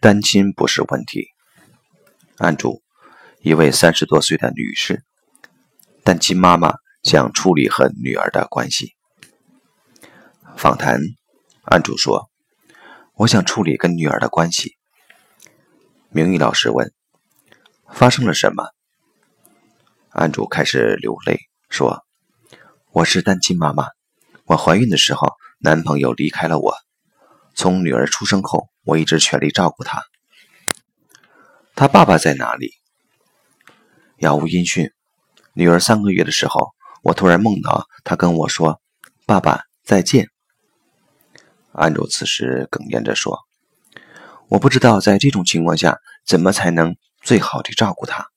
单亲不是问题。案主：一位三十多岁的女士，单亲妈妈想处理和女儿的关系。访谈：案主说：“我想处理跟女儿的关系。”名誉老师问：“发生了什么？”案主开始流泪，说：“我是单亲妈妈，我怀孕的时候，男朋友离开了我。从女儿出生后，我一直全力照顾他。他爸爸在哪里？杳无音讯。女儿三个月的时候，我突然梦到他跟我说：‘爸爸再见。’安卓此时哽咽着说：‘我不知道在这种情况下，怎么才能最好的照顾她。’”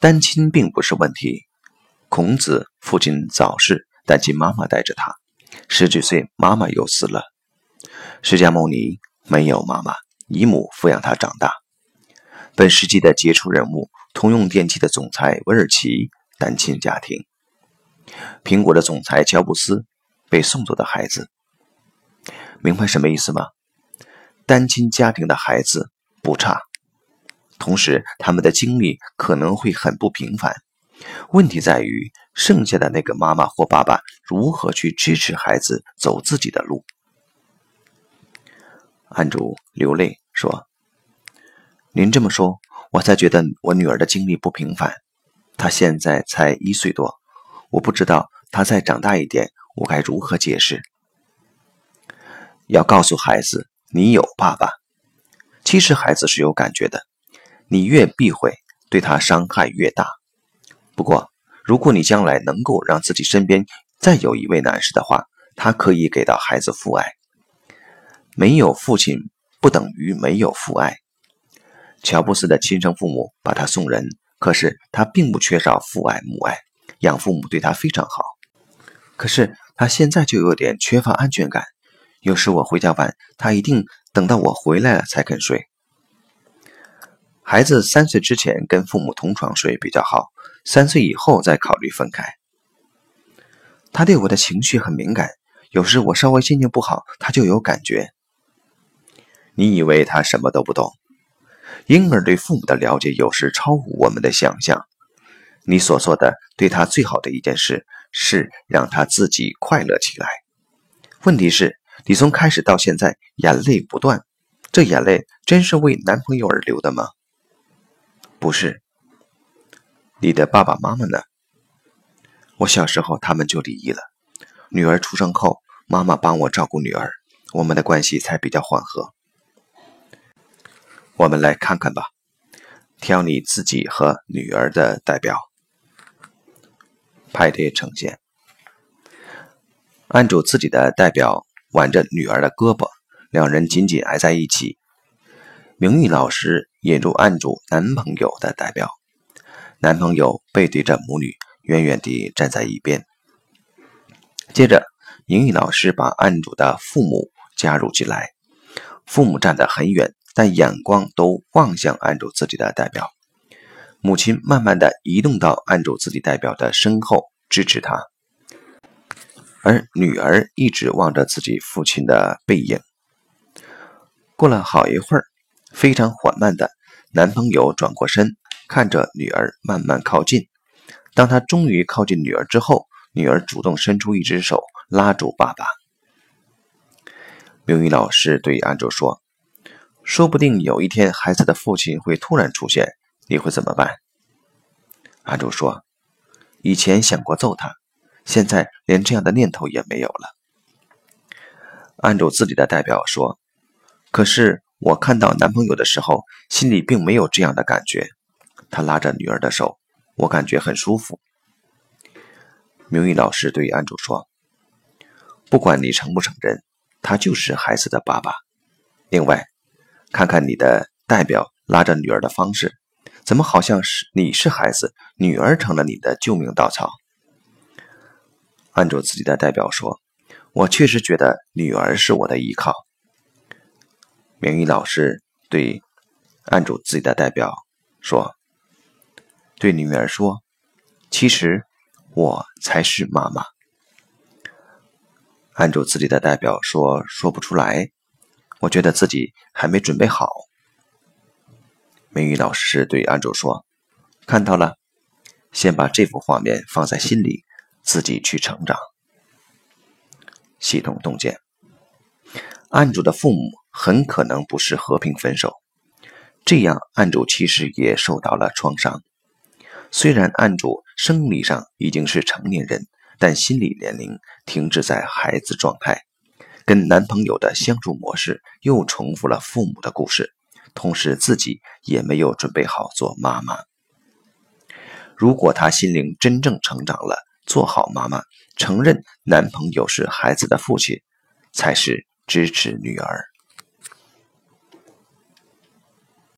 单亲并不是问题。孔子父亲早逝，单亲妈妈带着他。十几岁，妈妈又死了。释迦牟尼没有妈妈，姨母抚养他长大。本世纪的杰出人物，通用电气的总裁韦尔奇，单亲家庭。苹果的总裁乔布斯，被送走的孩子。明白什么意思吗？单亲家庭的孩子不差。同时，他们的经历可能会很不平凡。问题在于，剩下的那个妈妈或爸爸如何去支持孩子走自己的路。案主流泪说：“您这么说，我才觉得我女儿的经历不平凡。她现在才一岁多，我不知道她再长大一点，我该如何解释？要告诉孩子，你有爸爸。其实孩子是有感觉的。”你越避讳，对他伤害越大。不过，如果你将来能够让自己身边再有一位男士的话，他可以给到孩子父爱。没有父亲不等于没有父爱。乔布斯的亲生父母把他送人，可是他并不缺少父爱母爱，养父母对他非常好。可是他现在就有点缺乏安全感。有时我回家晚，他一定等到我回来了才肯睡。孩子三岁之前跟父母同床睡比较好，三岁以后再考虑分开。他对我的情绪很敏感，有时我稍微心情不好，他就有感觉。你以为他什么都不懂？婴儿对父母的了解有时超乎我们的想象。你所做的对他最好的一件事，是让他自己快乐起来。问题是，你从开始到现在眼泪不断，这眼泪真是为男朋友而流的吗？不是，你的爸爸妈妈呢？我小时候他们就离异了。女儿出生后，妈妈帮我照顾女儿，我们的关系才比较缓和。我们来看看吧，挑你自己和女儿的代表。派对呈现，按住自己的代表，挽着女儿的胳膊，两人紧紧挨在一起。明玉老师引入案主男朋友的代表，男朋友背对着母女，远远地站在一边。接着，名誉老师把案主的父母加入进来，父母站得很远，但眼光都望向案主自己的代表。母亲慢慢的移动到案主自己代表的身后，支持他，而女儿一直望着自己父亲的背影。过了好一会儿。非常缓慢的，男朋友转过身，看着女儿慢慢靠近。当他终于靠近女儿之后，女儿主动伸出一只手拉住爸爸。刘宇老师对安卓说：“说不定有一天孩子的父亲会突然出现，你会怎么办？”安卓说：“以前想过揍他，现在连这样的念头也没有了。”安卓自己的代表说：“可是。”我看到男朋友的时候，心里并没有这样的感觉。他拉着女儿的手，我感觉很舒服。明玉老师对安主说：“不管你承不承认，他就是孩子的爸爸。另外，看看你的代表拉着女儿的方式，怎么好像是你是孩子，女儿成了你的救命稻草？”按住自己的代表说：“我确实觉得女儿是我的依靠。”明玉老师对案主自己的代表说：“对女儿说，其实我才是妈妈。”案主自己的代表说：“说不出来。”我觉得自己还没准备好。美语老师对安卓说：“看到了，先把这幅画面放在心里，自己去成长。”系统洞见，案主的父母很可能不是和平分手，这样案主其实也受到了创伤。虽然案主生理上已经是成年人，但心理年龄停滞在孩子状态，跟男朋友的相处模式又重复了父母的故事。同时，自己也没有准备好做妈妈。如果她心灵真正成长了，做好妈妈，承认男朋友是孩子的父亲，才是支持女儿。